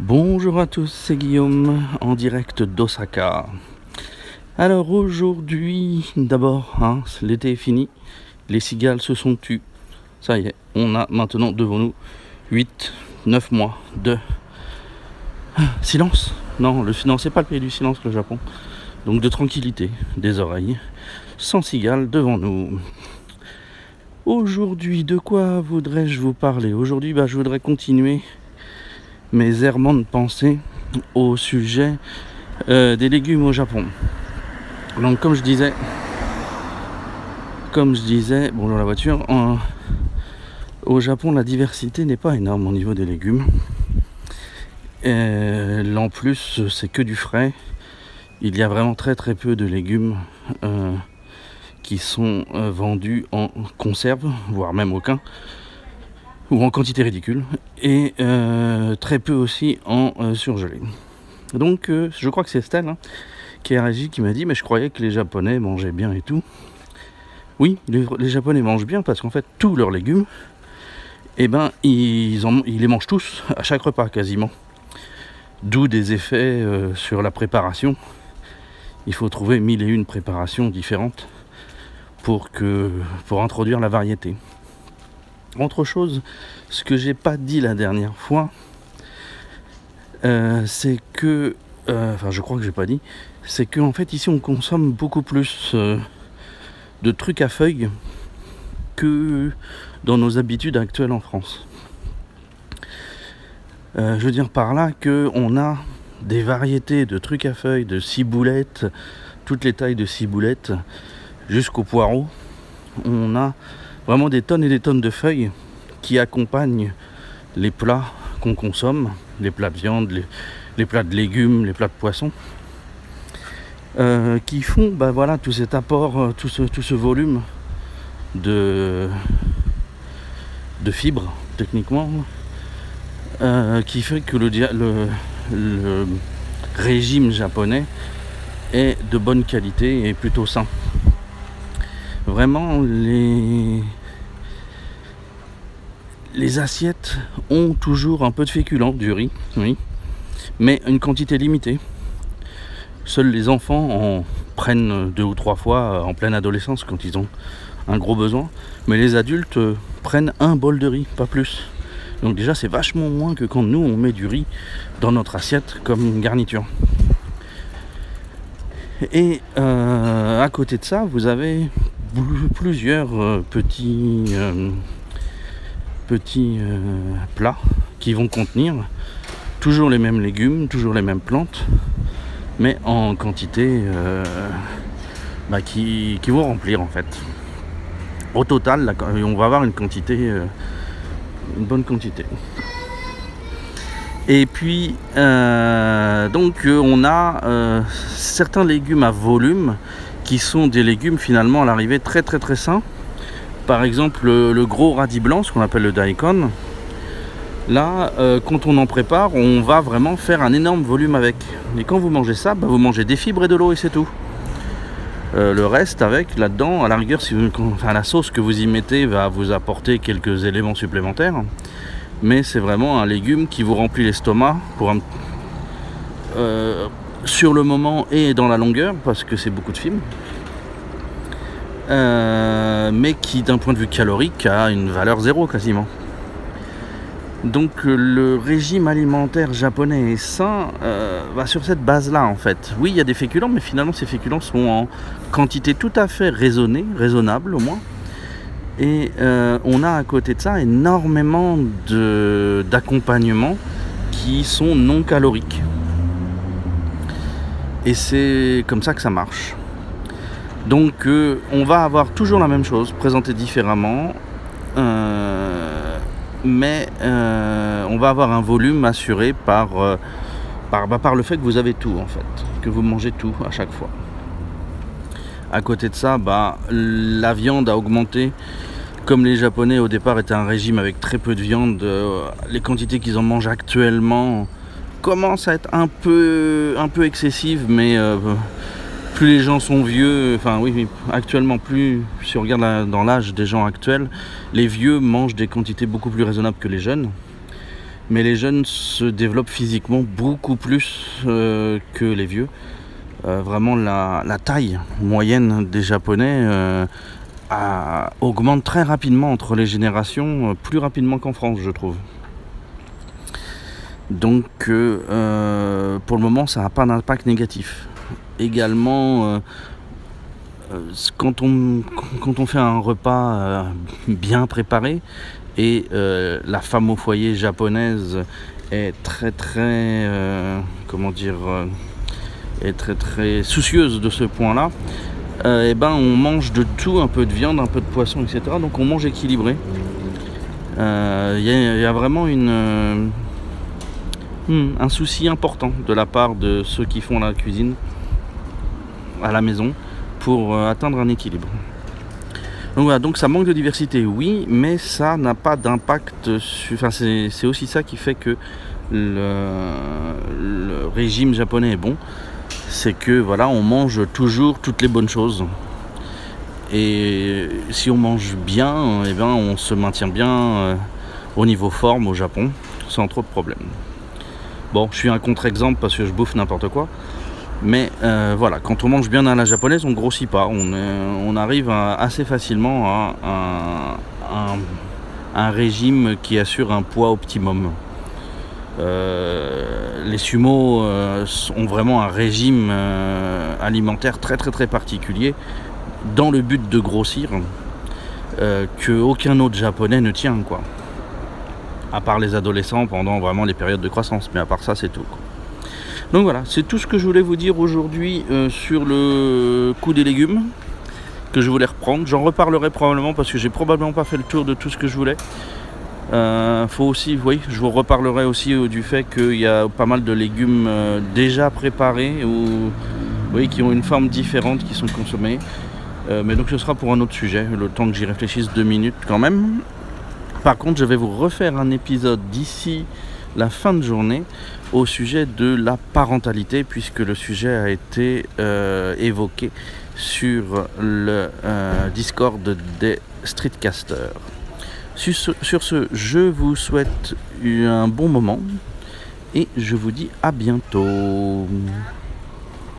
Bonjour à tous, c'est Guillaume en direct d'Osaka. Alors aujourd'hui, d'abord, hein, l'été est fini, les cigales se sont tues. Ça y est, on a maintenant devant nous 8, 9 mois de silence. Non, le silence, c'est pas le pays du silence, le Japon. Donc de tranquillité, des oreilles, sans cigales devant nous. Aujourd'hui, de quoi voudrais-je vous parler? Aujourd'hui, bah, je voudrais continuer mes errements de pensée au sujet euh, des légumes au Japon. Donc comme je disais, comme je disais, bonjour la voiture, au Japon la diversité n'est pas énorme au niveau des légumes. en plus c'est que du frais. Il y a vraiment très très peu de légumes euh, qui sont euh, vendus en conserve, voire même aucun ou en quantité ridicule, et euh, très peu aussi en euh, surgelé. Donc euh, je crois que c'est Estelle hein, qui a réagi, qui m'a dit mais je croyais que les Japonais mangeaient bien et tout. Oui, les, Japonais mangent bien parce qu'en fait tous leurs légumes, eh ben ils, ils, les mangent tous à chaque repas quasiment. D'où des effets sur la préparation. Il faut trouver mille et une préparations différentes pour, que, pour introduire la variété. Autre chose, ce que j'ai pas dit la dernière fois, euh, c'est que, euh, enfin je crois que j'ai pas dit, c'est qu'en fait ici on consomme beaucoup plus euh, de trucs à feuilles que dans nos habitudes actuelles en France. je veux dire par là que on a des variétés de trucs à feuilles, de ciboulettes, toutes les tailles de ciboulettes, jusqu'au poireau. On a Vraiment des tonnes et des tonnes de feuilles qui accompagnent les plats qu'on consomme, les plats de viande, les, plats de légumes, les plats de poisson, euh, qui font bah voilà, tout cet apport, euh, tout ce, tout ce volume de, de fibres, techniquement, euh, qui fait que le, le régime japonais est de bonne qualité et plutôt sain. Vraiment, les, les assiettes ont toujours un peu de féculent, du riz, oui, mais une quantité limitée. Seuls les enfants en prennent deux ou trois fois en pleine adolescence quand ils ont un gros besoin, mais les adultes prennent un bol de riz, pas plus. Donc déjà c'est vachement moins que quand nous on met du riz dans notre assiette comme garniture. Et euh, à côté de ça, vous avez plusieurs euh, petits, euh, petits euh, plats qui vont contenir toujours les mêmes légumes, toujours les mêmes plantes, mais en quantité bah, qui, vont remplir en fait. Au total, on va avoir une quantité, une bonne quantité. Et puis, donc, on a certains légumes à volume qui sont des légumes finalement à l'arrivée très très très sains. Par exemple le, gros radis blanc, ce qu'on appelle le daikon. Là, euh, quand on en prépare, on va vraiment faire un énorme volume avec. Et quand vous mangez ça, bah, vous mangez des fibres et de l'eau et c'est tout. Euh, le reste avec là-dedans, à la rigueur, si la sauce que vous y mettez va vous apporter quelques éléments supplémentaires. Mais c'est vraiment un légume qui vous remplit l'estomac pour euh, sur le moment et dans la longueur, parce que c'est beaucoup de films, euh, mais qui d'un point de vue calorique a une valeur zéro quasiment. Donc euh, le régime alimentaire japonais est sain euh, va sur cette base-là en fait. Oui, il y a des féculents, mais finalement ces féculents sont en quantité tout à fait raisonnée, raisonnable au moins. Et on a à côté de ça énormément d'accompagnements qui sont non caloriques. Et c'est comme ça que ça marche. Donc euh, on va avoir toujours la même chose, présentée différemment, euh, mais euh, on va avoir un volume assuré bah, par le fait que vous avez tout en fait, que vous mangez tout à chaque fois. À côté de ça, bah, la viande a augmenté. Comme les Japonais au départ étaient un régime avec très peu de viande, les quantités qu'ils en mangent actuellement commence à être un peu, un peu excessive, mais plus les gens sont vieux, enfin oui, actuellement plus, si on regarde dans l'âge des gens actuels, les vieux mangent des quantités beaucoup plus raisonnables que les jeunes. Mais les jeunes se développent physiquement beaucoup plus euh, que les vieux. Euh, vraiment la, taille moyenne des Japonais euh, augmente très rapidement entre les générations, plus rapidement qu'en France je trouve. Donc pour le moment ça n'a pas d'impact négatif. Également quand on, quand on fait un repas bien préparé, et euh, la femme au foyer japonaise est très très euh, comment dire euh, est très très soucieuse de ce point là et eh ben on mange de tout un peu de viande un peu de poisson etc donc on mange équilibré. Il y, a vraiment une hmm, un souci important de la part de ceux qui font la cuisine à la maison pour atteindre un équilibre donc voilà, donc ça manque de diversité, oui, mais ça n'a pas d'impact. Enfin, c'est aussi ça qui fait que le, régime japonais est bon. C'est que voilà, on mange toujours toutes les bonnes choses. Et si on mange bien, eh bien on se maintient bien euh, au niveau forme au Japon, sans trop de problèmes. Bon, je suis un contre-exemple parce que je bouffe n'importe quoi. Mais euh, voilà, quand on mange bien à la japonaise, on grossit pas. On, arrive assez facilement à, un, régime qui assure un poids optimum. Euh, les sumo euh, ont vraiment un régime alimentaire très très très particulier dans le but de grossir que aucun autre japonais ne tient quoi. À part les adolescents pendant vraiment les périodes de croissance, mais à part ça c'est tout. Donc voilà, c'est tout ce que je voulais vous dire aujourd'hui euh, sur le coût des légumes que je voulais reprendre. J'en reparlerai probablement parce que j'ai probablement pas fait le tour de tout ce que je voulais. Euh, faut aussi, oui, je vous reparlerai aussi euh, du fait qu'il y a pas mal de légumes déjà préparés ou oui, qui ont une forme différente qui sont consommés. mais donc ce sera pour un autre sujet, le temps que j'y réfléchisse deux minutes quand même. Par contre, je vais vous refaire un épisode d'ici la fin de journée au sujet de la parentalité, puisque le sujet a été euh, évoqué sur le euh, Discord des Streetcasters. Sur ce, sur ce, je vous souhaite un bon moment et je vous dis à bientôt.